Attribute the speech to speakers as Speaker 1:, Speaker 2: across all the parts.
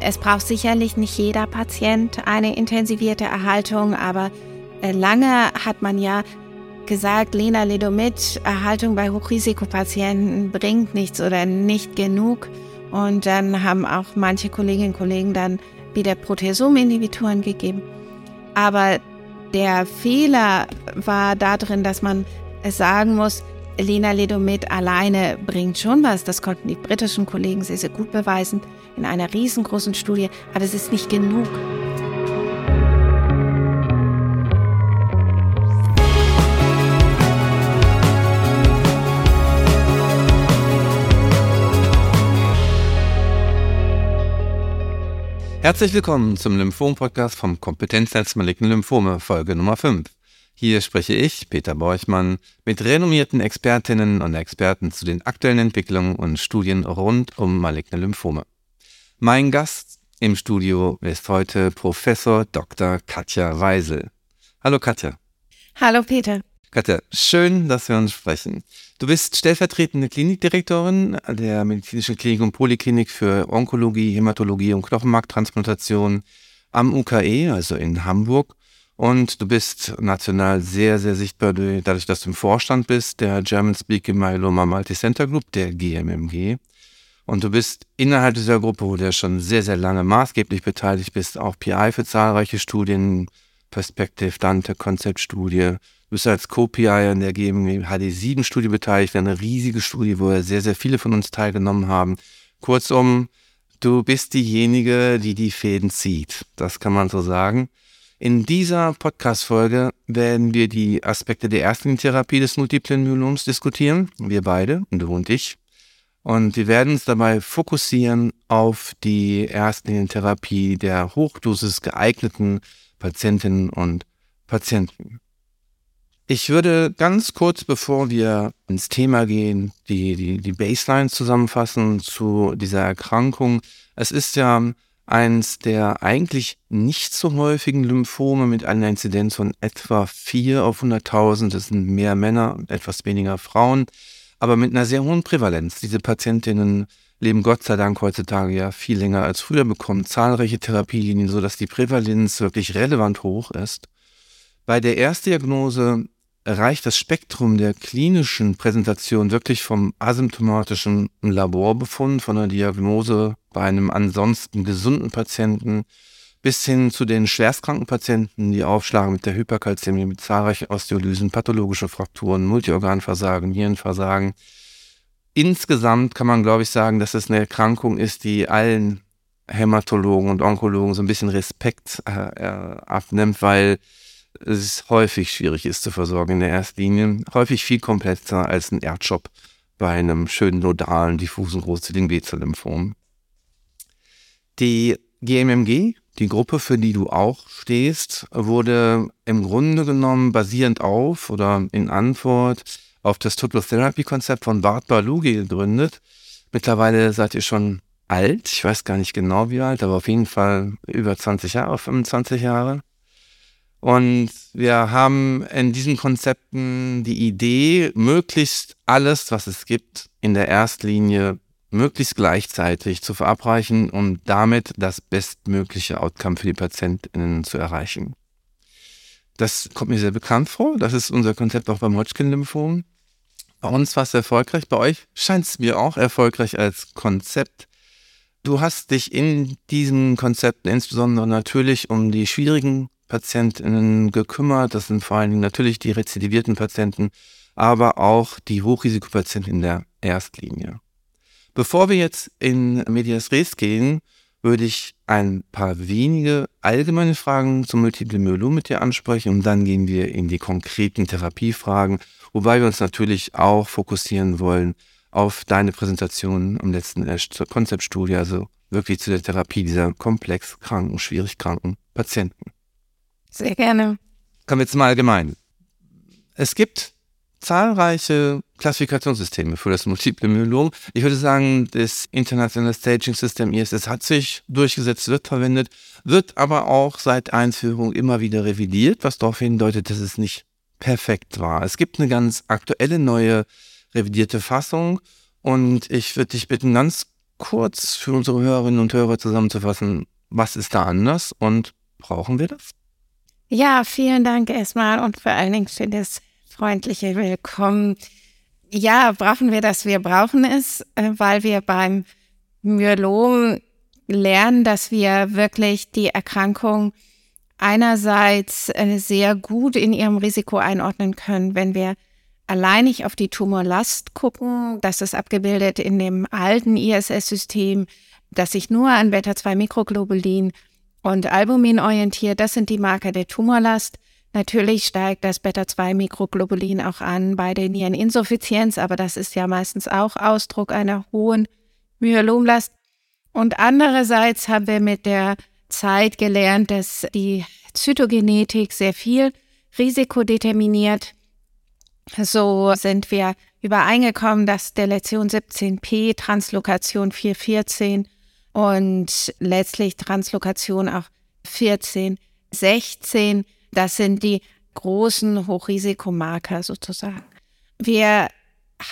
Speaker 1: Es braucht sicherlich nicht jeder Patient eine intensivierte Erhaltung, aber äh, lange hat man ja gesagt, Lena Ledomit, Erhaltung bei Hochrisikopatienten bringt nichts oder nicht genug. Und dann haben auch manche Kolleginnen und Kollegen dann wieder Proteasome-Inhibitoren gegeben. Aber der Fehler war darin, dass man sagen muss, Lena Ledomit alleine bringt schon was. Das konnten die britischen Kollegen sehr, sehr gut beweisen in einer riesengroßen Studie. Aber es ist nicht genug.
Speaker 2: Herzlich willkommen zum Lymphom-Podcast vom Kompetenznetz Malignen Lymphome, Folge Nummer 5. Hier spreche ich, Peter Borchmann, mit renommierten Expertinnen und Experten zu den aktuellen Entwicklungen und Studien rund um maligne Lymphome. Mein Gast im Studio ist heute Professor Dr. Katja Weisel. Hallo Katja.
Speaker 1: Hallo Peter.
Speaker 2: Katja, schön, dass wir uns sprechen. Du bist stellvertretende Klinikdirektorin der Medizinischen Klinik und Poliklinik für Onkologie, Hämatologie und Knochenmarktransplantation am UKE, also in Hamburg. Und du bist national sehr, sehr sichtbar dadurch, dass du im Vorstand bist der German Speaking Myeloma Multicenter Group, der GMMG. Und du bist innerhalb dieser Gruppe, wo du schon sehr, sehr lange maßgeblich beteiligt bist, auch PI für zahlreiche Studien, Perspective, Dante, Konzeptstudie, Du bist als Co-PI in der GMG HD7-Studie beteiligt, eine riesige Studie, wo ja sehr, sehr viele von uns teilgenommen haben. Kurzum, du bist diejenige, die die Fäden zieht. Das kann man so sagen. In dieser Podcast-Folge werden wir die Aspekte der ersten Therapie des multiplen Myeloms diskutieren. Wir beide, du und ich. Und wir werden uns dabei fokussieren auf die ersten Therapie der hochdosis geeigneten Patientinnen und Patienten. Ich würde ganz kurz, bevor wir ins Thema gehen, die, die, die Baseline zusammenfassen zu dieser Erkrankung. Es ist ja eins der eigentlich nicht so häufigen Lymphome mit einer Inzidenz von etwa 4 auf 100.000. Das sind mehr Männer und etwas weniger Frauen, aber mit einer sehr hohen Prävalenz. Diese Patientinnen leben Gott sei Dank heutzutage ja viel länger als früher, bekommen zahlreiche Therapielinien, sodass die Prävalenz wirklich relevant hoch ist. Bei der Erstdiagnose reicht das Spektrum der klinischen Präsentation wirklich vom asymptomatischen Laborbefund, von einer Diagnose bei einem ansonsten gesunden Patienten bis hin zu den schwerstkranken Patienten, die aufschlagen mit der Hyperkalzämie, mit zahlreichen Osteolysen, pathologische Frakturen, Multiorganversagen, Nierenversagen. Insgesamt kann man, glaube ich, sagen, dass es eine Erkrankung ist, die allen Hämatologen und Onkologen so ein bisschen Respekt äh, äh abnimmt, weil es häufig schwierig ist zu versorgen in der Erstlinie. Häufig viel komplexer als ein Erdjob bei einem schönen nodalen, diffusen großzügigen B-Zell-Lymphom. Die GMMG, die Gruppe, für die du auch stehst, wurde im Grunde genommen basierend auf oder in Antwort auf das Total Therapy Konzept von Bart Balugi gegründet. Mittlerweile seid ihr schon alt, ich weiß gar nicht genau wie alt, aber auf jeden Fall über 20 Jahre, 25 Jahre. Und wir haben in diesen Konzepten die Idee, möglichst alles, was es gibt, in der Erstlinie möglichst gleichzeitig zu verabreichen, um damit das bestmögliche Outcome für die PatientInnen zu erreichen. Das kommt mir sehr bekannt vor. Das ist unser Konzept auch beim Hodgkin-Lymphom. Bei uns war es erfolgreich. Bei euch scheint es mir auch erfolgreich als Konzept. Du hast dich in diesen Konzepten insbesondere natürlich um die schwierigen Patientinnen gekümmert. Das sind vor allen Dingen natürlich die rezidivierten Patienten, aber auch die Hochrisikopatienten in der Erstlinie. Bevor wir jetzt in Medias Res gehen, würde ich ein paar wenige allgemeine Fragen zum Multiple Myelom mit dir ansprechen und dann gehen wir in die konkreten Therapiefragen, wobei wir uns natürlich auch fokussieren wollen auf deine Präsentation im letzten Konzeptstudie, also wirklich zu der Therapie dieser komplex kranken, schwierig kranken Patienten.
Speaker 1: Sehr gerne.
Speaker 2: Kommen wir jetzt mal allgemein. Es gibt zahlreiche Klassifikationssysteme für das Multiple Myelom. Ich würde sagen, das internationale Staging System ISS hat sich durchgesetzt, wird verwendet, wird aber auch seit Einführung immer wieder revidiert, was darauf hindeutet, dass es nicht perfekt war. Es gibt eine ganz aktuelle neue revidierte Fassung und ich würde dich bitten, ganz kurz für unsere Hörerinnen und Hörer zusammenzufassen, was ist da anders und brauchen wir das?
Speaker 1: Ja, vielen Dank erstmal und vor allen Dingen für das freundliche Willkommen. Ja, brauchen wir das? Wir brauchen es, äh, weil wir beim Myelom lernen, dass wir wirklich die Erkrankung einerseits äh, sehr gut in ihrem Risiko einordnen können, wenn wir alleinig auf die Tumorlast gucken. Das ist abgebildet in dem alten ISS-System, das sich nur an Beta-2-Mikroglobulin und Albumin orientiert. Das sind die Marker der Tumorlast. Natürlich steigt das Beta-2-Mikroglobulin auch an bei der Niereninsuffizienz, aber das ist ja meistens auch Ausdruck einer hohen Myelomlast. Und andererseits haben wir mit der Zeit gelernt, dass die Zytogenetik sehr viel Risiko determiniert. So sind wir übereingekommen, dass Delation 17p, Translokation 414 und letztlich Translokation auch 14, 16, das sind die großen Hochrisikomarker sozusagen. Wir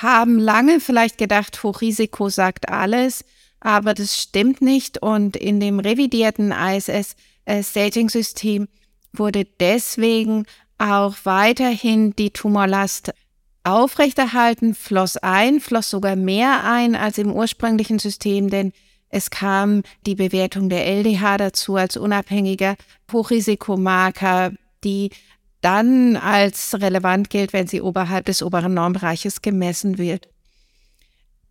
Speaker 1: haben lange vielleicht gedacht, Hochrisiko sagt alles, aber das stimmt nicht. Und in dem revidierten ISS-Staging-System wurde deswegen auch weiterhin die Tumorlast aufrechterhalten, floss ein, floss sogar mehr ein als im ursprünglichen System, denn es kam die Bewertung der LDH dazu als unabhängiger Hochrisikomarker, die dann als relevant gilt, wenn sie oberhalb des oberen Normbereiches gemessen wird.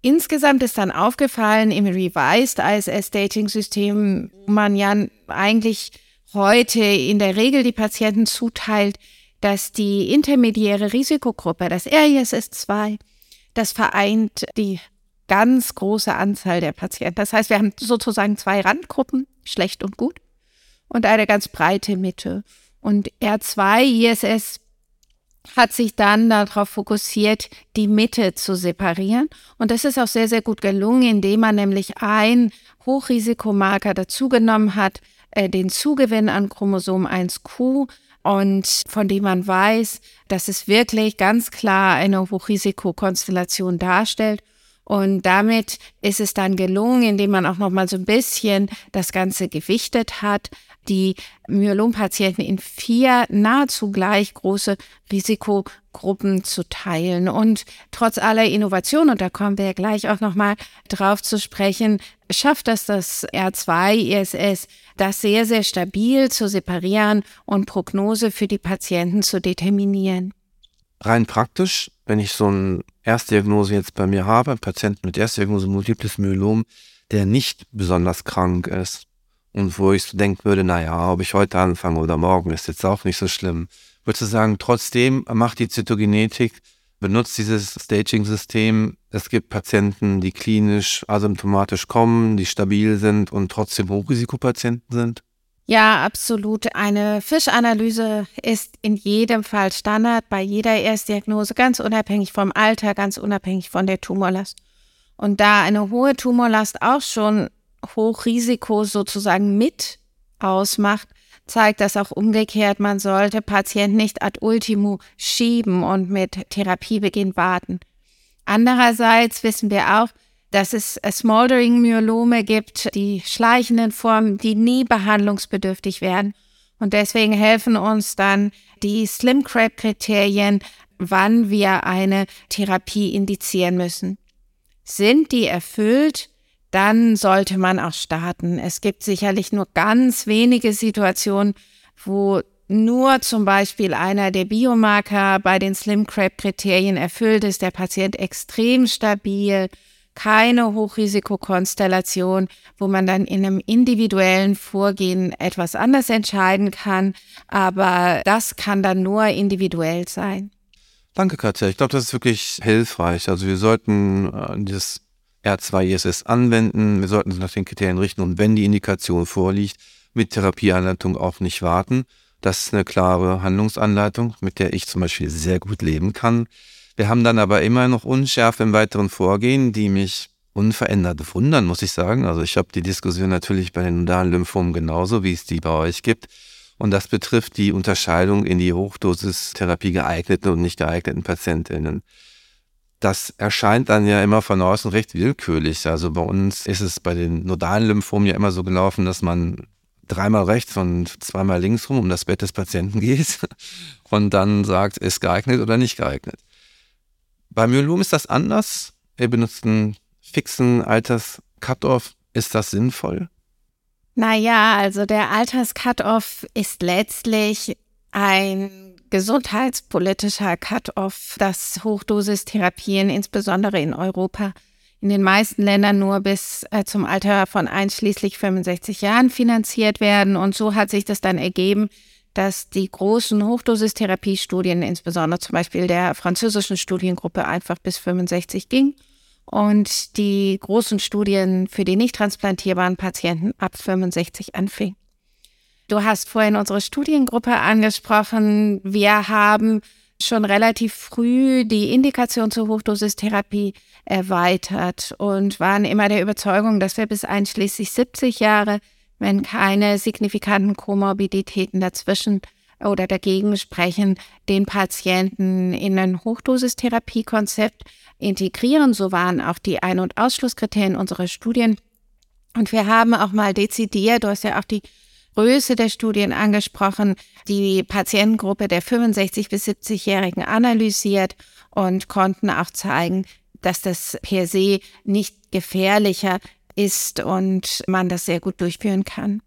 Speaker 1: Insgesamt ist dann aufgefallen im Revised ISS Dating System, wo man ja eigentlich heute in der Regel die Patienten zuteilt, dass die intermediäre Risikogruppe, das RISS-2, das vereint die ganz große Anzahl der Patienten. Das heißt, wir haben sozusagen zwei Randgruppen, schlecht und gut, und eine ganz breite Mitte. Und R2 ISS hat sich dann darauf fokussiert, die Mitte zu separieren. Und das ist auch sehr, sehr gut gelungen, indem man nämlich ein Hochrisikomarker dazugenommen hat, äh, den Zugewinn an Chromosom 1q und von dem man weiß, dass es wirklich ganz klar eine Hochrisikokonstellation darstellt. Und damit ist es dann gelungen, indem man auch noch mal so ein bisschen das Ganze gewichtet hat, die Myelompatienten in vier nahezu gleich große Risikogruppen zu teilen. Und trotz aller Innovation, und da kommen wir ja gleich auch noch mal drauf zu sprechen, schafft das das R2-ISS, das sehr, sehr stabil zu separieren und Prognose für die Patienten zu determinieren.
Speaker 2: Rein praktisch, wenn ich so eine Erstdiagnose jetzt bei mir habe, einen Patienten mit Erstdiagnose Multiples Myelom, der nicht besonders krank ist und wo ich so denken würde, naja, ob ich heute anfange oder morgen, ist jetzt auch nicht so schlimm. Würdest du sagen, trotzdem macht die Zytogenetik, benutzt dieses Staging-System. Es gibt Patienten, die klinisch asymptomatisch kommen, die stabil sind und trotzdem Hochrisikopatienten sind?
Speaker 1: Ja, absolut. Eine Fischanalyse ist in jedem Fall Standard bei jeder Erstdiagnose, ganz unabhängig vom Alter, ganz unabhängig von der Tumorlast. Und da eine hohe Tumorlast auch schon Hochrisiko sozusagen mit ausmacht, zeigt das auch umgekehrt, man sollte Patienten nicht ad ultimo schieben und mit Therapiebeginn warten. Andererseits wissen wir auch, dass es Smoldering-Myelome gibt, die schleichenden Formen, die nie behandlungsbedürftig werden. Und deswegen helfen uns dann die Slim Crab-Kriterien, wann wir eine Therapie indizieren müssen. Sind die erfüllt, dann sollte man auch starten. Es gibt sicherlich nur ganz wenige Situationen, wo nur zum Beispiel einer der Biomarker bei den Slim Crab Kriterien erfüllt ist, der Patient extrem stabil, keine Hochrisikokonstellation, wo man dann in einem individuellen Vorgehen etwas anders entscheiden kann. Aber das kann dann nur individuell sein.
Speaker 2: Danke, Katja. Ich glaube, das ist wirklich hilfreich. Also wir sollten äh, dieses R2-ISS anwenden. Wir sollten uns nach den Kriterien richten und wenn die Indikation vorliegt, mit Therapieanleitung auch nicht warten. Das ist eine klare Handlungsanleitung, mit der ich zum Beispiel sehr gut leben kann. Wir haben dann aber immer noch Unschärfe im weiteren Vorgehen, die mich unverändert wundern, muss ich sagen. Also ich habe die Diskussion natürlich bei den nodalen Lymphomen genauso, wie es die bei euch gibt. Und das betrifft die Unterscheidung in die Hochdosistherapie geeigneten und nicht geeigneten Patientinnen. Das erscheint dann ja immer von außen recht willkürlich. Also bei uns ist es bei den nodalen Lymphomen ja immer so gelaufen, dass man dreimal rechts und zweimal links rum um das Bett des Patienten geht und dann sagt, ist geeignet oder nicht geeignet. Bei Myelom ist das anders. Wir benutzen fixen Alters-Cut-Off. Ist das sinnvoll?
Speaker 1: Naja, also der Alters-Cut-Off ist letztlich ein gesundheitspolitischer Cut-off, dass Hochdosistherapien insbesondere in Europa in den meisten Ländern nur bis äh, zum Alter von einschließlich 65 Jahren finanziert werden. Und so hat sich das dann ergeben, dass die großen Hochdosistherapiestudien, insbesondere zum Beispiel der französischen Studiengruppe, einfach bis 65 ging und die großen Studien für die nicht transplantierbaren Patienten ab 65 anfingen. Du hast vorhin unsere Studiengruppe angesprochen. Wir haben schon relativ früh die Indikation zur Hochdosistherapie erweitert und waren immer der Überzeugung, dass wir bis einschließlich 70 Jahre, wenn keine signifikanten Komorbiditäten dazwischen oder dagegen sprechen, den Patienten in ein Hochdosistherapiekonzept integrieren. So waren auch die Ein- und Ausschlusskriterien unserer Studien. Und wir haben auch mal dezidiert, du hast ja auch die Größe der Studien angesprochen, die Patientengruppe der 65 bis 70-Jährigen analysiert und konnten auch zeigen, dass das per se nicht gefährlicher ist und man das sehr gut durchführen kann.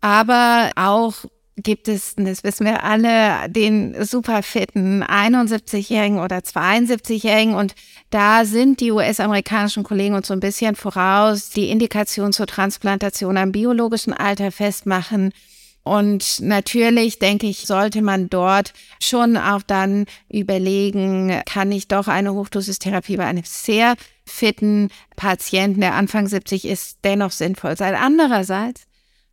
Speaker 1: Aber auch gibt es, das wissen wir alle, den superfitten 71-Jährigen oder 72-Jährigen. Und da sind die US-amerikanischen Kollegen uns so ein bisschen voraus, die Indikation zur Transplantation am biologischen Alter festmachen. Und natürlich, denke ich, sollte man dort schon auch dann überlegen, kann ich doch eine Hochdosistherapie bei einem sehr fitten Patienten, der Anfang 70 ist, dennoch sinnvoll sein. Andererseits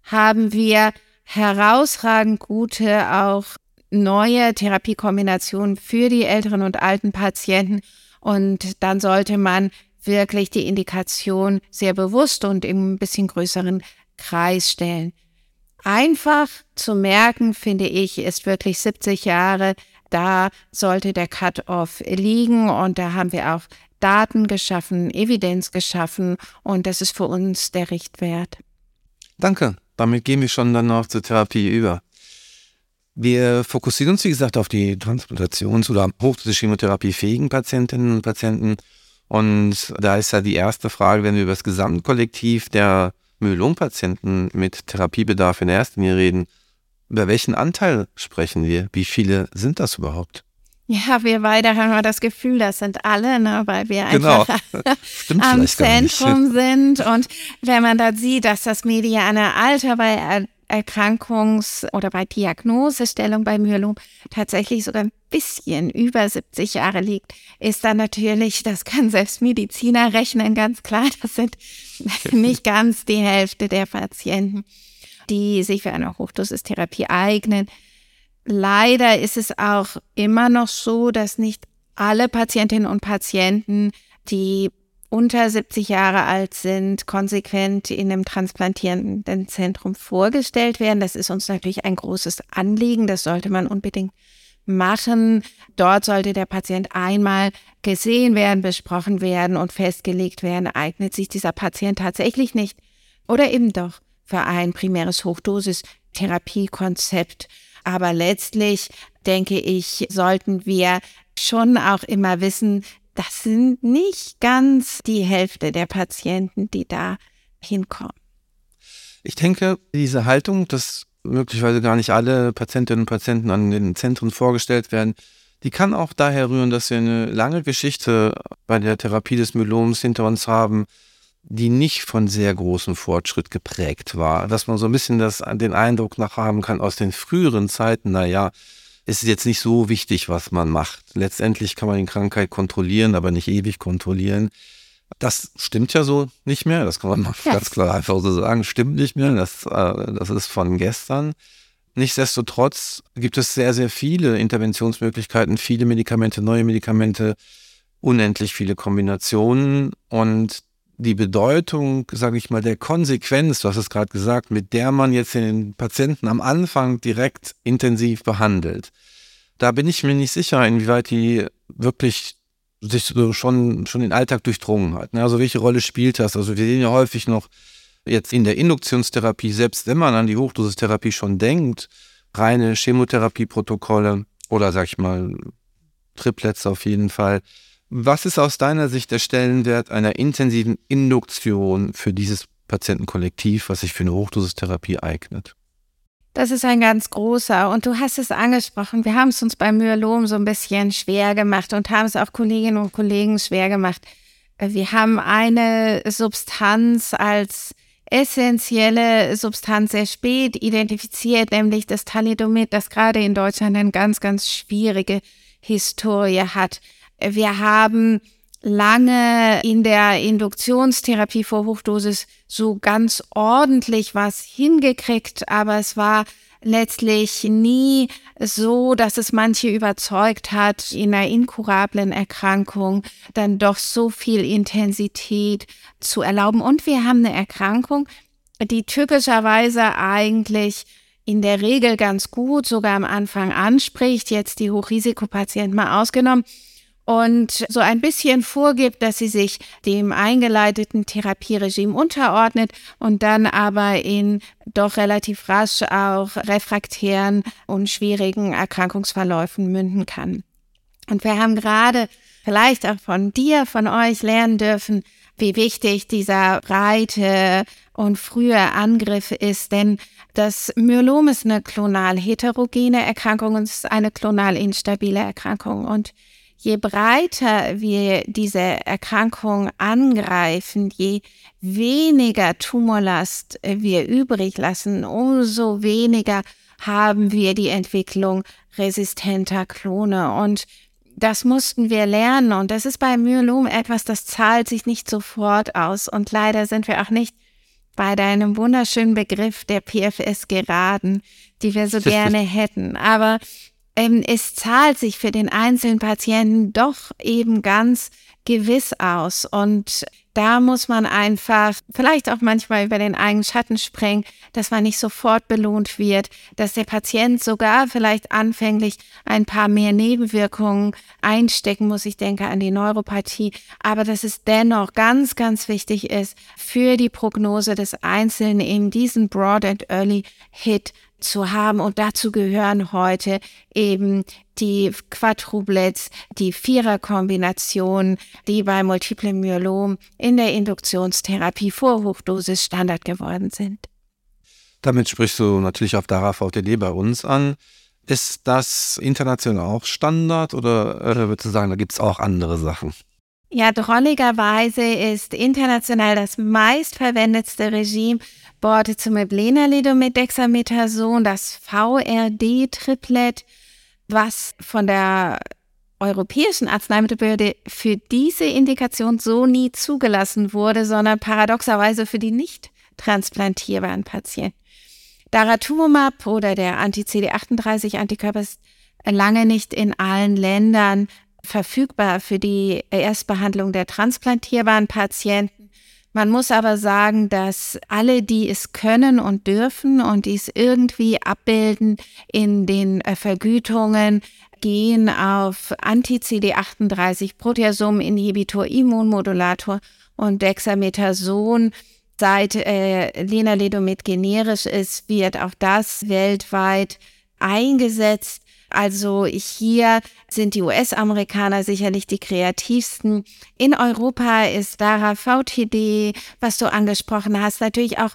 Speaker 1: haben wir herausragend gute, auch neue Therapiekombinationen für die älteren und alten Patienten. Und dann sollte man wirklich die Indikation sehr bewusst und im bisschen größeren Kreis stellen. Einfach zu merken, finde ich, ist wirklich 70 Jahre. Da sollte der Cut-off liegen und da haben wir auch Daten geschaffen, Evidenz geschaffen und das ist für uns der Richtwert.
Speaker 2: Danke damit gehen wir schon dann noch zur Therapie über. Wir fokussieren uns, wie gesagt, auf die Transplantations- oder Hochdosis-Chemotherapie-fähigen Patientinnen und Patienten. Und da ist ja die erste Frage, wenn wir über das Gesamtkollektiv der Myelompatienten mit Therapiebedarf in der ersten Linie reden, über welchen Anteil sprechen wir? Wie viele sind das überhaupt?
Speaker 1: Ja, wir beide haben das Gefühl, das sind alle, ne, weil wir genau. einfach am Zentrum sind. Und wenn man da sieht, dass das mediane Alter bei Erkrankungs- oder bei Diagnosestellung bei Myelom tatsächlich sogar ein bisschen über 70 Jahre liegt, ist dann natürlich, das kann selbst Mediziner rechnen, ganz klar, das sind nicht ganz die Hälfte der Patienten, die sich für eine Hochdosistherapie eignen. Leider ist es auch immer noch so, dass nicht alle Patientinnen und Patienten, die unter 70 Jahre alt sind, konsequent in einem transplantierenden Zentrum vorgestellt werden. Das ist uns natürlich ein großes Anliegen. Das sollte man unbedingt machen. Dort sollte der Patient einmal gesehen werden, besprochen werden und festgelegt werden, eignet sich dieser Patient tatsächlich nicht oder eben doch für ein primäres Hochdosis-Therapiekonzept. Aber letztlich, denke ich, sollten wir schon auch immer wissen, das sind nicht ganz die Hälfte der Patienten, die da hinkommen.
Speaker 2: Ich denke, diese Haltung, dass möglicherweise gar nicht alle Patientinnen und Patienten an den Zentren vorgestellt werden, die kann auch daher rühren, dass wir eine lange Geschichte bei der Therapie des Myeloms hinter uns haben, die nicht von sehr großem Fortschritt geprägt war. Dass man so ein bisschen das, den Eindruck nach haben kann aus den früheren Zeiten, naja, es ist jetzt nicht so wichtig, was man macht. Letztendlich kann man die Krankheit kontrollieren, aber nicht ewig kontrollieren. Das stimmt ja so nicht mehr. Das kann man mal ja. ganz klar einfach so sagen. Stimmt nicht mehr. Das, äh, das ist von gestern. Nichtsdestotrotz gibt es sehr, sehr viele Interventionsmöglichkeiten, viele Medikamente, neue Medikamente, unendlich viele Kombinationen. Und die Bedeutung, sage ich mal, der Konsequenz, du hast es gerade gesagt, mit der man jetzt den Patienten am Anfang direkt intensiv behandelt. Da bin ich mir nicht sicher, inwieweit die wirklich sich so schon, schon den Alltag durchdrungen hat. Ne? Also welche Rolle spielt das? Also wir sehen ja häufig noch jetzt in der Induktionstherapie, selbst wenn man an die Hochdosistherapie schon denkt, reine Chemotherapieprotokolle oder sag ich mal Triplets auf jeden Fall. Was ist aus deiner Sicht der Stellenwert einer intensiven Induktion für dieses Patientenkollektiv, was sich für eine Hochdosistherapie eignet?
Speaker 1: Das ist ein ganz großer. Und du hast es angesprochen. Wir haben es uns beim Myelom so ein bisschen schwer gemacht und haben es auch Kolleginnen und Kollegen schwer gemacht. Wir haben eine Substanz als essentielle Substanz sehr spät identifiziert, nämlich das Thalidomid, das gerade in Deutschland eine ganz, ganz schwierige Historie hat. Wir haben lange in der Induktionstherapie vor Hochdosis so ganz ordentlich was hingekriegt, aber es war letztlich nie so, dass es manche überzeugt hat, in einer inkurablen Erkrankung dann doch so viel Intensität zu erlauben. Und wir haben eine Erkrankung, die typischerweise eigentlich in der Regel ganz gut sogar am Anfang anspricht, jetzt die Hochrisikopatienten mal ausgenommen, und so ein bisschen vorgibt, dass sie sich dem eingeleiteten Therapieregime unterordnet und dann aber in doch relativ rasch auch refraktären und schwierigen Erkrankungsverläufen münden kann. Und wir haben gerade vielleicht auch von dir, von euch lernen dürfen, wie wichtig dieser breite und frühe Angriff ist, denn das Myelom ist eine klonal heterogene Erkrankung und es ist eine klonal instabile Erkrankung und je breiter wir diese Erkrankung angreifen, je weniger Tumorlast wir übrig lassen, umso weniger haben wir die Entwicklung resistenter Klone. Und das mussten wir lernen. Und das ist bei Myelom etwas, das zahlt sich nicht sofort aus. Und leider sind wir auch nicht bei deinem wunderschönen Begriff der PFS geraten, die wir so gerne hätten. Aber es zahlt sich für den einzelnen Patienten doch eben ganz gewiss aus. Und da muss man einfach vielleicht auch manchmal über den eigenen Schatten springen, dass man nicht sofort belohnt wird, dass der Patient sogar vielleicht anfänglich ein paar mehr Nebenwirkungen einstecken muss. Ich denke an die Neuropathie, aber dass es dennoch ganz, ganz wichtig ist für die Prognose des Einzelnen in diesen Broad and Early Hit zu haben. Und dazu gehören heute eben die Quadruplets, die Viererkombination, die bei Multiple Myelom in der Induktionstherapie vor Hochdosis Standard geworden sind.
Speaker 2: Damit sprichst du natürlich auf Dara VTD bei uns an. Ist das international auch Standard oder würdest du sagen, da gibt es auch andere Sachen?
Speaker 1: Ja, drolligerweise ist international das meistverwendetste Regime Bortezomib Lenalidomid Dexamethason, das VRD-Triplet, was von der Europäischen Arzneimittelbehörde für diese Indikation so nie zugelassen wurde, sondern paradoxerweise für die nicht transplantierbaren Patienten. Daratumumab oder der Anti-CD38-Antikörper ist lange nicht in allen Ländern verfügbar für die Erstbehandlung der transplantierbaren Patienten. Man muss aber sagen, dass alle, die es können und dürfen und die es irgendwie abbilden in den äh, Vergütungen, gehen auf Anti-CD38, Proteasom-Inhibitor, Immunmodulator und Dexamethason. Seit äh, Lenalidomid generisch ist, wird auch das weltweit eingesetzt. Also hier sind die US-Amerikaner sicherlich die kreativsten. In Europa ist Dara VTD, was du angesprochen hast, natürlich auch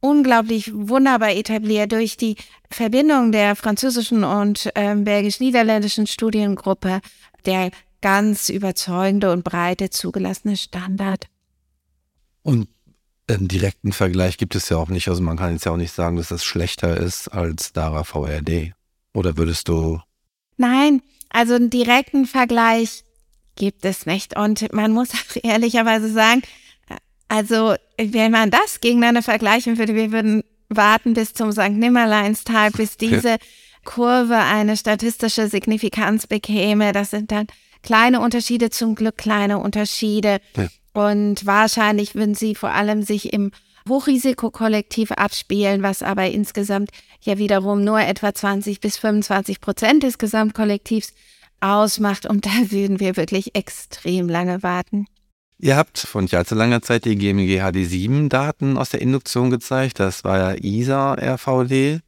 Speaker 1: unglaublich wunderbar etabliert durch die Verbindung der französischen und äh, belgisch-niederländischen Studiengruppe, der ganz überzeugende und breite zugelassene Standard.
Speaker 2: Und einen direkten Vergleich gibt es ja auch nicht. Also man kann jetzt ja auch nicht sagen, dass das schlechter ist als Dara VRD. Oder würdest du?
Speaker 1: Nein, also einen direkten Vergleich gibt es nicht. Und man muss auch ehrlicherweise sagen, also wenn man das gegeneinander vergleichen würde, wir würden warten bis zum St. Nimmerleinstag, bis diese Kurve eine statistische Signifikanz bekäme. Das sind dann kleine Unterschiede, zum Glück kleine Unterschiede. Ja. Und wahrscheinlich würden sie vor allem sich im Hochrisikokollektiv abspielen, was aber insgesamt ja wiederum nur etwa 20 bis 25 Prozent des Gesamtkollektivs ausmacht. Und da würden wir wirklich extrem lange warten.
Speaker 2: Ihr habt vor nicht allzu langer Zeit die GMG HD7-Daten aus der Induktion gezeigt. Das war ja ISA-RVD.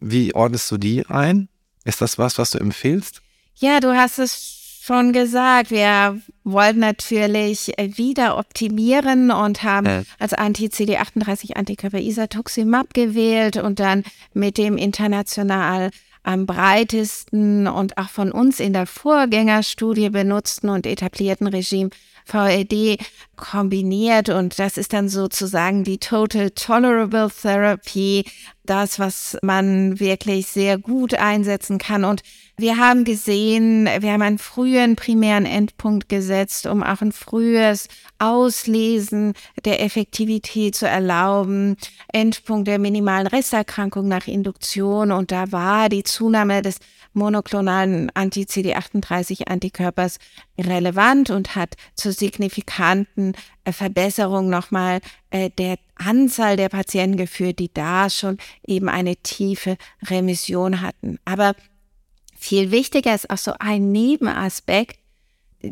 Speaker 2: Wie ordnest du die ein? Ist das was, was du empfehlst?
Speaker 1: Ja, du hast es schon gesagt. Wir wollten natürlich wieder optimieren und haben äh. als Anti-CD38-Antikörper Isatuximab gewählt und dann mit dem international am breitesten und auch von uns in der Vorgängerstudie benutzten und etablierten Regime VLD kombiniert und das ist dann sozusagen die Total Tolerable Therapy, das, was man wirklich sehr gut einsetzen kann und wir haben gesehen, wir haben einen frühen primären Endpunkt gesetzt, um auch ein frühes Auslesen der Effektivität zu erlauben. Endpunkt der minimalen Resterkrankung nach Induktion und da war die Zunahme des monoklonalen Anti-CD38-Antikörpers relevant und hat zur signifikanten äh, Verbesserung nochmal äh, der Anzahl der Patienten geführt, die da schon eben eine tiefe Remission hatten. Aber viel wichtiger ist auch so ein Nebenaspekt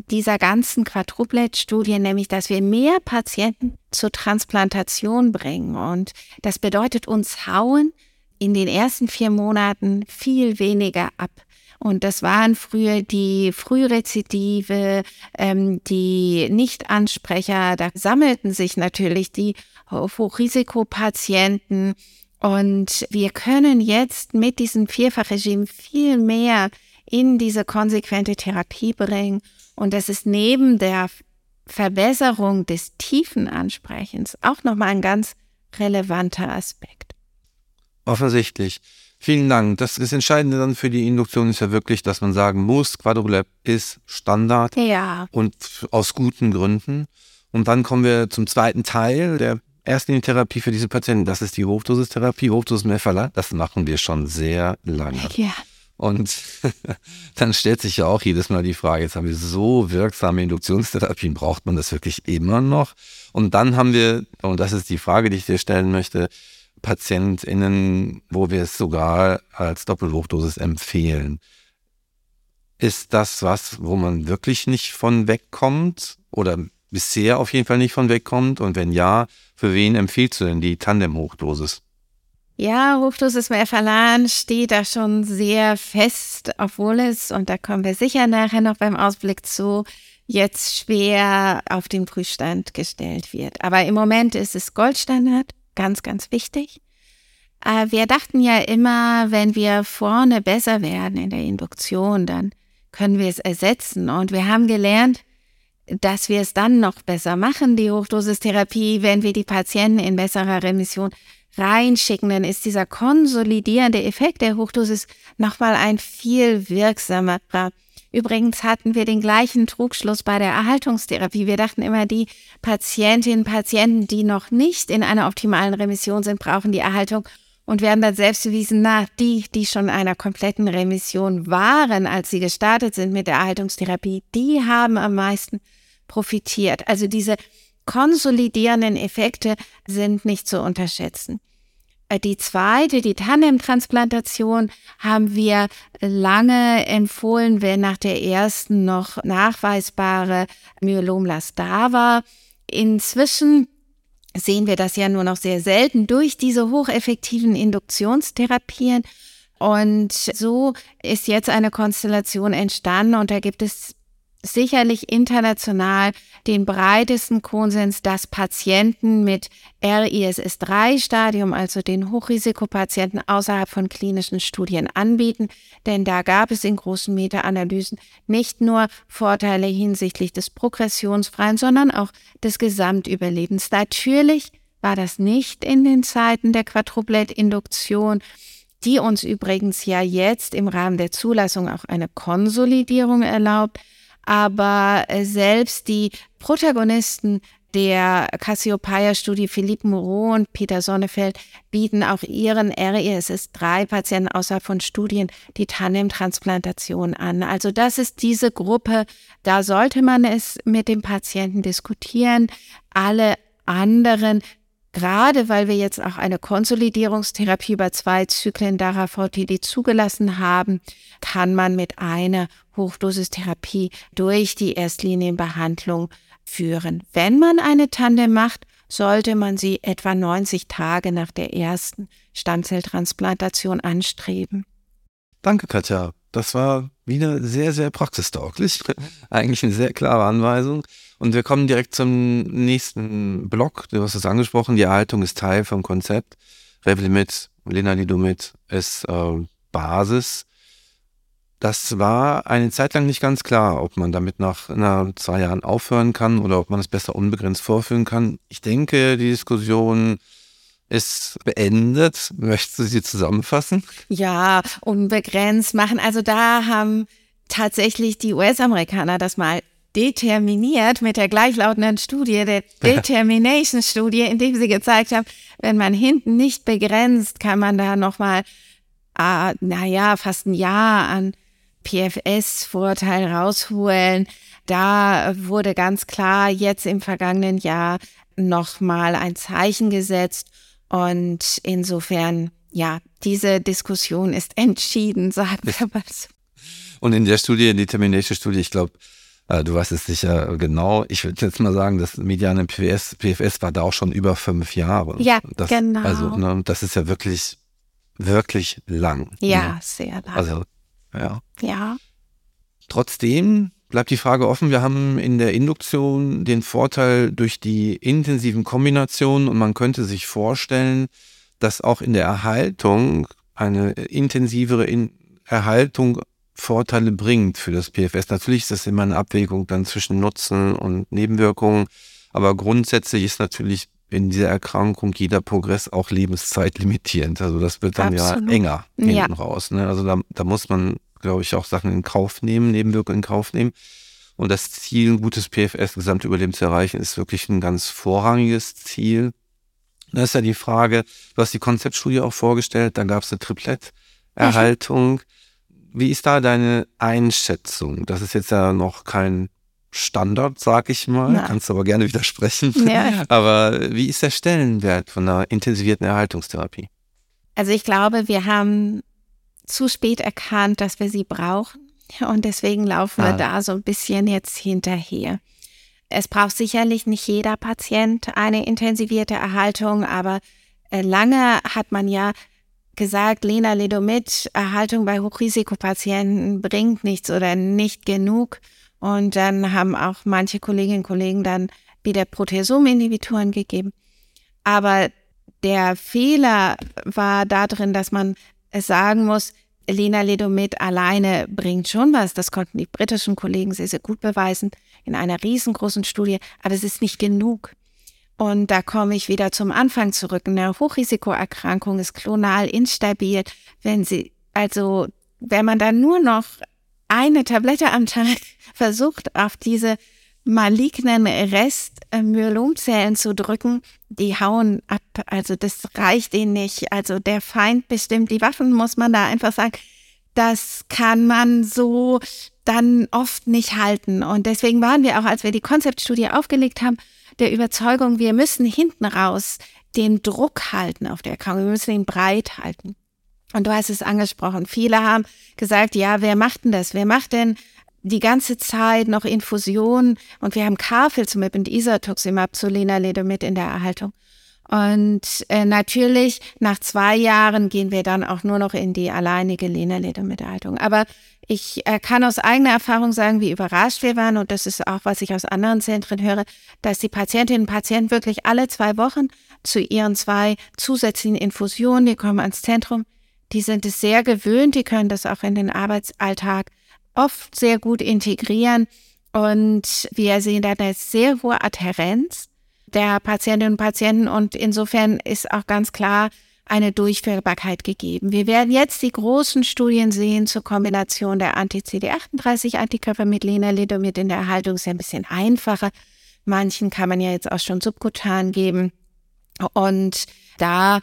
Speaker 1: dieser ganzen Quadruplet-Studie, nämlich, dass wir mehr Patienten zur Transplantation bringen. Und das bedeutet, uns hauen in den ersten vier Monaten viel weniger ab. Und das waren früher die Frührezidive, ähm, die Nichtansprecher. Da sammelten sich natürlich die Hochrisikopatienten und wir können jetzt mit diesem Vierfachregime viel mehr in diese konsequente Therapie bringen. Und das ist neben der Verbesserung des tiefen Ansprechens auch nochmal ein ganz relevanter Aspekt.
Speaker 2: Offensichtlich. Vielen Dank. Das, das Entscheidende dann für die Induktion ist ja wirklich, dass man sagen muss, Quadrolab ist Standard.
Speaker 1: Ja.
Speaker 2: Und aus guten Gründen. Und dann kommen wir zum zweiten Teil der Erstlinie-Therapie für diese Patienten, das ist die Hochdosistherapie, Hochdosis Mefala. Das machen wir schon sehr lange.
Speaker 1: Ja.
Speaker 2: Und dann stellt sich ja auch jedes Mal die Frage, jetzt haben wir so wirksame Induktionstherapien, braucht man das wirklich immer noch? Und dann haben wir, und das ist die Frage, die ich dir stellen möchte, PatientInnen, wo wir es sogar als Doppelhochdosis empfehlen. Ist das was, wo man wirklich nicht von wegkommt? Oder bisher auf jeden Fall nicht von wegkommt? Und wenn ja, für wen empfiehlst du denn die Tandem-Hochdosis?
Speaker 1: Ja, Hochdosis Merfalan steht da schon sehr fest, obwohl es, und da kommen wir sicher nachher noch beim Ausblick zu, jetzt schwer auf den Prüfstand gestellt wird. Aber im Moment ist es Goldstandard, ganz, ganz wichtig. Äh, wir dachten ja immer, wenn wir vorne besser werden in der Induktion, dann können wir es ersetzen. Und wir haben gelernt, dass wir es dann noch besser machen, die Hochdosistherapie, wenn wir die Patienten in besserer Remission reinschicken, dann ist dieser konsolidierende Effekt der Hochdosis nochmal ein viel wirksamerer. Übrigens hatten wir den gleichen Trugschluss bei der Erhaltungstherapie. Wir dachten immer, die Patientinnen Patienten, die noch nicht in einer optimalen Remission sind, brauchen die Erhaltung und werden dann selbst bewiesen, na, die, die schon in einer kompletten Remission waren, als sie gestartet sind mit der Erhaltungstherapie, die haben am meisten profitiert. Also diese konsolidierenden Effekte sind nicht zu unterschätzen. Äh, die zweite, die Tandemtransplantation, haben wir lange empfohlen, wenn nach der ersten noch nachweisbare Myelomlast da war. Inzwischen sehen wir das ja nur noch sehr selten durch diese hocheffektiven Induktionstherapien. Und so ist jetzt eine Konstellation entstanden und da gibt es sicherlich international den breitesten Konsens, dass Patienten mit RISS-3-Stadium, also den Hochrisikopatienten außerhalb von klinischen Studien anbieten. Denn da gab es in großen Meta-Analysen nicht nur Vorteile hinsichtlich des progressionsfreien, sondern auch des Gesamtüberlebens. Natürlich war das nicht in den Zeiten der Quadruplet-Induktion die uns übrigens ja jetzt im Rahmen der Zulassung auch eine Konsolidierung erlaubt aber äh, selbst die Protagonisten der Cassiopeia-Studie Philippe Moreau und Peter Sonnefeld bieten auch ihren RESS-3-Patienten außerhalb von Studien die Tandem-Transplantation an. Also das ist diese Gruppe, da sollte man es mit dem Patienten diskutieren. Alle anderen gerade weil wir jetzt auch eine Konsolidierungstherapie über zwei Zyklen Darafotili zugelassen haben, kann man mit einer Hochdosistherapie durch die Erstlinienbehandlung führen. Wenn man eine Tandem macht, sollte man sie etwa 90 Tage nach der ersten Stammzelltransplantation anstreben.
Speaker 2: Danke, Katja. Das war wieder sehr, sehr praxistauglich. Eigentlich eine sehr klare Anweisung. Und wir kommen direkt zum nächsten Block. Du hast es angesprochen. Die Erhaltung ist Teil vom Konzept. Revlimid, Lenalidomid ist äh, Basis. Das war eine Zeit lang nicht ganz klar, ob man damit nach na, zwei Jahren aufhören kann oder ob man es besser unbegrenzt vorführen kann. Ich denke, die Diskussion ist beendet. Möchtest du sie zusammenfassen?
Speaker 1: Ja, unbegrenzt machen. Also da haben tatsächlich die US-Amerikaner das mal determiniert mit der gleichlautenden Studie, der Determination-Studie, in dem sie gezeigt haben, wenn man hinten nicht begrenzt, kann man da nochmal, äh, naja, fast ein Jahr an PFS-Vorteil rausholen. Da wurde ganz klar jetzt im vergangenen Jahr nochmal ein Zeichen gesetzt und insofern, ja, diese Diskussion ist entschieden, sagen wir mal so.
Speaker 2: Und in der Studie, die Termination-Studie, ich glaube, du weißt es sicher genau. Ich würde jetzt mal sagen, das mediane PFS, PFS war da auch schon über fünf Jahre.
Speaker 1: Ja,
Speaker 2: das,
Speaker 1: genau.
Speaker 2: Also, ne, das ist ja wirklich, wirklich lang.
Speaker 1: Ja,
Speaker 2: ne?
Speaker 1: sehr lang.
Speaker 2: Also, ja.
Speaker 1: Ja.
Speaker 2: Trotzdem bleibt die Frage offen. Wir haben in der Induktion den Vorteil durch die intensiven Kombinationen und man könnte sich vorstellen, dass auch in der Erhaltung eine intensivere in Erhaltung Vorteile bringt für das PFS. Natürlich ist das immer eine Abwägung dann zwischen Nutzen und Nebenwirkungen, aber grundsätzlich ist natürlich in dieser Erkrankung jeder Progress auch lebenszeitlimitierend. Also das wird dann Absolut. ja enger hinten ja. raus. Ne? Also da, da muss man glaube ich, auch Sachen in Kauf nehmen, Nebenwirkungen in Kauf nehmen. Und das Ziel, ein gutes PFS, gesamte Überleben zu erreichen, ist wirklich ein ganz vorrangiges Ziel. Da ist ja die Frage, du hast die Konzeptstudie auch vorgestellt, da gab es eine Triplet-Erhaltung. Wie ist da deine Einschätzung? Das ist jetzt ja noch kein Standard, sag ich mal. Na. Kannst aber gerne widersprechen. Ja. Aber wie ist der Stellenwert von einer intensivierten Erhaltungstherapie?
Speaker 1: Also ich glaube, wir haben zu spät erkannt, dass wir sie brauchen. Und deswegen laufen ah. wir da so ein bisschen jetzt hinterher. Es braucht sicherlich nicht jeder Patient eine intensivierte Erhaltung, aber äh, lange hat man ja gesagt, Lena Ledomit, Erhaltung bei Hochrisikopatienten bringt nichts oder nicht genug. Und dann haben auch manche Kolleginnen und Kollegen dann wieder Proteasom-Inhibitoren gegeben. Aber der Fehler war darin, dass man sagen muss, Lena Ledomit alleine bringt schon was. Das konnten die britischen Kollegen sehr, sehr gut beweisen in einer riesengroßen Studie. Aber es ist nicht genug. Und da komme ich wieder zum Anfang zurück. Eine Hochrisikoerkrankung ist klonal instabil. Wenn sie, also, wenn man dann nur noch eine Tablette am Tag versucht, auf diese malignen Restmyelomzellen zu drücken, die hauen ab. Also das reicht ihnen nicht. Also der Feind bestimmt die Waffen, muss man da einfach sagen. Das kann man so dann oft nicht halten. Und deswegen waren wir auch, als wir die Konzeptstudie aufgelegt haben, der Überzeugung, wir müssen hinten raus den Druck halten auf der Erkrankung. Wir müssen ihn breit halten. Und du hast es angesprochen. Viele haben gesagt, ja, wer macht denn das? Wer macht denn die ganze Zeit noch Infusionen und wir haben Carfilzumab und Isatoximab zu Lenalidomid in der Erhaltung. Und äh, natürlich nach zwei Jahren gehen wir dann auch nur noch in die alleinige Lenalidomid-Erhaltung. Aber ich äh, kann aus eigener Erfahrung sagen, wie überrascht wir waren und das ist auch, was ich aus anderen Zentren höre, dass die Patientinnen und Patienten wirklich alle zwei Wochen zu ihren zwei zusätzlichen Infusionen, die kommen ans Zentrum, die sind es sehr gewöhnt, die können das auch in den Arbeitsalltag oft sehr gut integrieren. Und wir sehen da eine sehr hohe Adhärenz der Patientinnen und Patienten. Und insofern ist auch ganz klar eine Durchführbarkeit gegeben. Wir werden jetzt die großen Studien sehen zur Kombination der Anti-CD38-Antikörper mit Lenalidomid in der Erhaltung. Ist ja ein bisschen einfacher. Manchen kann man ja jetzt auch schon subkutan geben. Und da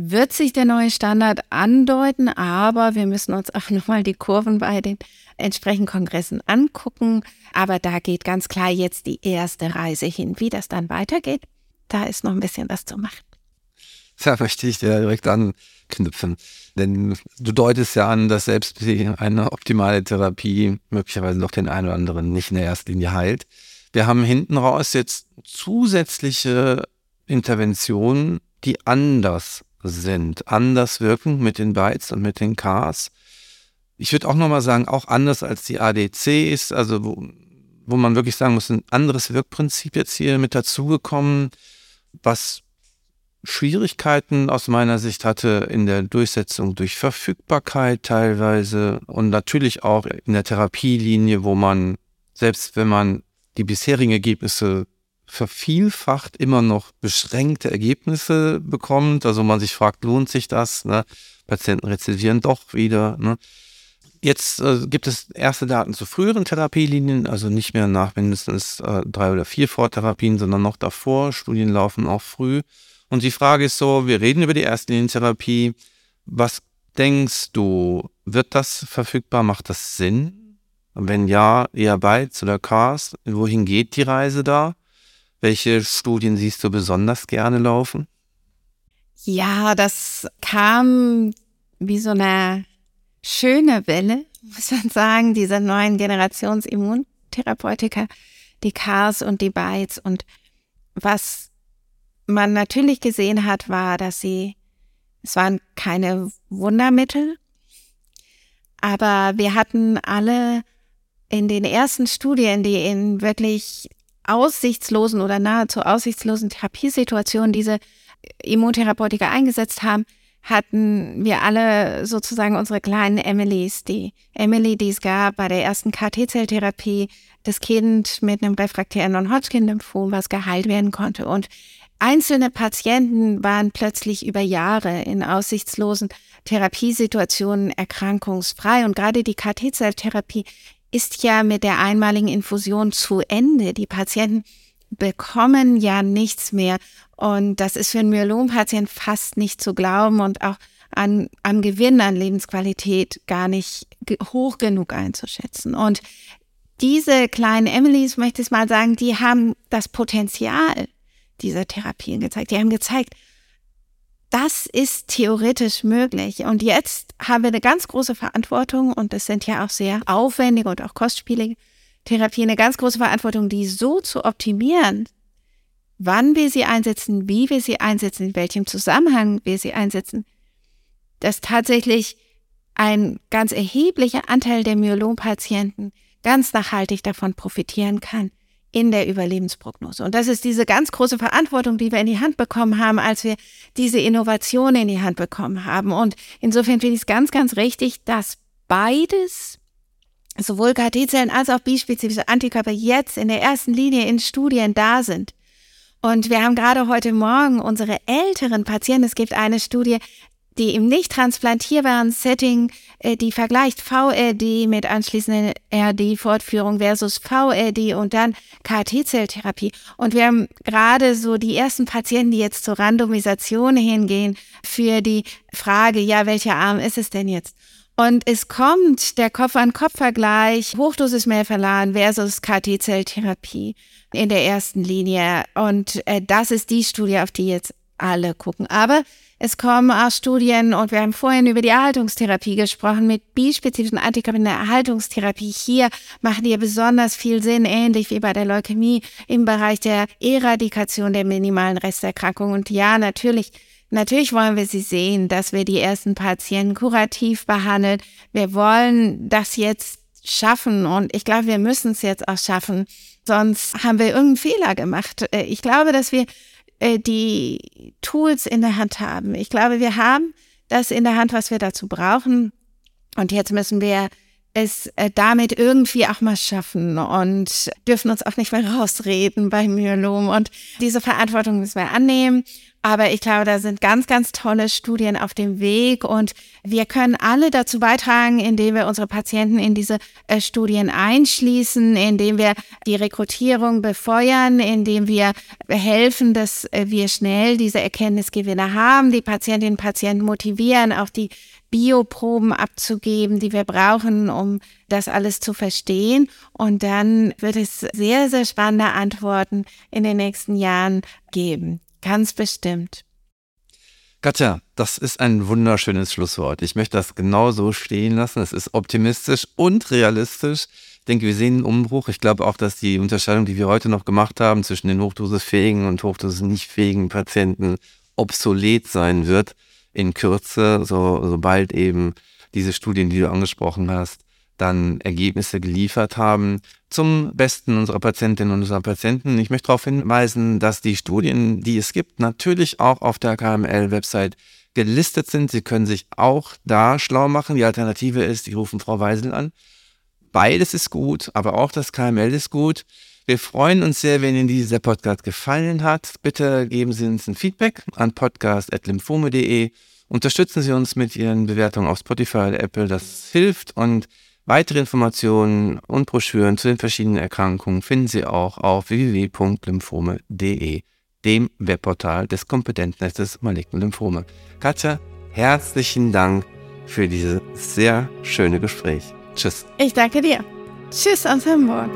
Speaker 1: wird sich der neue Standard andeuten, aber wir müssen uns auch nochmal die Kurven bei den entsprechenden Kongressen angucken. Aber da geht ganz klar jetzt die erste Reise hin. Wie das dann weitergeht, da ist noch ein bisschen was zu machen.
Speaker 2: Da möchte ich dir direkt anknüpfen. Denn du deutest ja an, dass selbst eine optimale Therapie möglicherweise noch den einen oder anderen nicht in der ersten Linie heilt. Wir haben hinten raus jetzt zusätzliche Interventionen, die anders sind, anders wirken mit den Bytes und mit den Ks. Ich würde auch nochmal sagen, auch anders als die ADCs, also wo, wo man wirklich sagen muss, ein anderes Wirkprinzip jetzt hier mit dazugekommen, was Schwierigkeiten aus meiner Sicht hatte in der Durchsetzung durch Verfügbarkeit teilweise und natürlich auch in der Therapielinie, wo man, selbst wenn man die bisherigen Ergebnisse vervielfacht, immer noch beschränkte Ergebnisse bekommt. Also man sich fragt, lohnt sich das? Ne? Patienten rezidieren doch wieder. Ne? Jetzt äh, gibt es erste Daten zu früheren Therapielinien, also nicht mehr nach mindestens äh, drei oder vier Vortherapien, sondern noch davor. Studien laufen auch früh. Und die Frage ist so, wir reden über die Erstlinientherapie. Was denkst du, wird das verfügbar? Macht das Sinn? Wenn ja, eher Bytes oder Cars? Wohin geht die Reise da? Welche Studien siehst du besonders gerne laufen?
Speaker 1: Ja, das kam wie so eine schöne Welle, muss man sagen, dieser neuen Generations Immuntherapeutika, die Cars und die Bytes. Und was man natürlich gesehen hat, war, dass sie, es waren keine Wundermittel, aber wir hatten alle in den ersten Studien, die in wirklich aussichtslosen oder nahezu aussichtslosen Therapiesituationen diese Immuntherapeutika eingesetzt haben, hatten wir alle sozusagen unsere kleinen Emilys. Die Emily, die es gab bei der ersten KT-Zelltherapie, das Kind mit einem refraktären Non-Hodgkin-Lymphom, was geheilt werden konnte. Und einzelne Patienten waren plötzlich über Jahre in aussichtslosen Therapiesituationen erkrankungsfrei. Und gerade die KT-Zelltherapie ist ja mit der einmaligen Infusion zu Ende. Die Patienten bekommen ja nichts mehr. Und das ist für einen Myelompatient fast nicht zu glauben und auch an, am Gewinn an Lebensqualität gar nicht hoch genug einzuschätzen. Und diese kleinen Emilys, möchte ich mal sagen, die haben das Potenzial dieser Therapien gezeigt. Die haben gezeigt, das ist theoretisch möglich. Und jetzt haben wir eine ganz große Verantwortung und es sind ja auch sehr aufwendige und auch kostspielige Therapien, eine ganz große Verantwortung, die so zu optimieren, wann wir sie einsetzen, wie wir sie einsetzen, in welchem Zusammenhang wir sie einsetzen, dass tatsächlich ein ganz erheblicher Anteil der Myelompatienten ganz nachhaltig davon profitieren kann in der Überlebensprognose. Und das ist diese ganz große Verantwortung, die wir in die Hand bekommen haben, als wir diese Innovation in die Hand bekommen haben. Und insofern finde ich es ganz, ganz richtig, dass beides, sowohl KT-Zellen als auch bispezifische Antikörper jetzt in der ersten Linie in Studien da sind. Und wir haben gerade heute Morgen unsere älteren Patienten, es gibt eine Studie, die im nicht transplantierbaren Setting, äh, die vergleicht VRD mit anschließender RD-Fortführung versus VRD und dann KT-Zelltherapie. Und wir haben gerade so die ersten Patienten, die jetzt zur Randomisation hingehen für die Frage, ja, welcher Arm ist es denn jetzt? Und es kommt der Kopf-an-Kopf-Vergleich Hochdosis Melphalan versus KT-Zelltherapie in der ersten Linie. Und äh, das ist die Studie, auf die jetzt alle gucken. Aber es kommen auch Studien, und wir haben vorhin über die Erhaltungstherapie gesprochen, mit bispezifischen Antikörpern in der Erhaltungstherapie. Hier machen die besonders viel Sinn, ähnlich wie bei der Leukämie im Bereich der Eradikation der minimalen Resterkrankung. Und ja, natürlich, natürlich wollen wir sie sehen, dass wir die ersten Patienten kurativ behandeln. Wir wollen das jetzt schaffen und ich glaube, wir müssen es jetzt auch schaffen. Sonst haben wir irgendeinen Fehler gemacht. Äh, ich glaube, dass wir äh, die Tools in der Hand haben. Ich glaube, wir haben das in der Hand, was wir dazu brauchen. Und jetzt müssen wir es äh, damit irgendwie auch mal schaffen und dürfen uns auch nicht mehr rausreden bei Myelom. Und diese Verantwortung müssen wir annehmen. Aber ich glaube, da sind ganz, ganz tolle Studien auf dem Weg und wir können alle dazu beitragen, indem wir unsere Patienten in diese äh, Studien einschließen, indem wir die Rekrutierung befeuern, indem wir helfen, dass äh, wir schnell diese Erkenntnisgewinne haben, die Patientinnen und Patienten motivieren, auch die Bioproben abzugeben, die wir brauchen, um das alles zu verstehen. Und dann wird es sehr, sehr spannende Antworten in den nächsten Jahren geben. Ganz bestimmt.
Speaker 2: Katja, das ist ein wunderschönes Schlusswort. Ich möchte das genau so stehen lassen. Es ist optimistisch und realistisch. Ich denke, wir sehen einen Umbruch. Ich glaube auch, dass die Unterscheidung, die wir heute noch gemacht haben zwischen den hochdosisfähigen und hochdosis-nicht-fähigen Patienten obsolet sein wird in Kürze, so, sobald eben diese Studien, die du angesprochen hast, dann Ergebnisse geliefert haben zum Besten unserer Patientinnen und unserer Patienten. Ich möchte darauf hinweisen, dass die Studien, die es gibt, natürlich auch auf der KML-Website gelistet sind. Sie können sich auch da schlau machen. Die Alternative ist, die rufen Frau Weisel an. Beides ist gut, aber auch das KML ist gut. Wir freuen uns sehr, wenn Ihnen dieser Podcast gefallen hat. Bitte geben Sie uns ein Feedback an podcast.lymphome.de. Unterstützen Sie uns mit Ihren Bewertungen auf Spotify oder Apple. Das hilft und Weitere Informationen und Broschüren zu den verschiedenen Erkrankungen finden Sie auch auf www.lymphome.de, dem Webportal des Kompetenznetzes Malignen Lymphome. Katja, herzlichen Dank für dieses sehr schöne Gespräch. Tschüss.
Speaker 1: Ich danke dir. Tschüss aus Hamburg.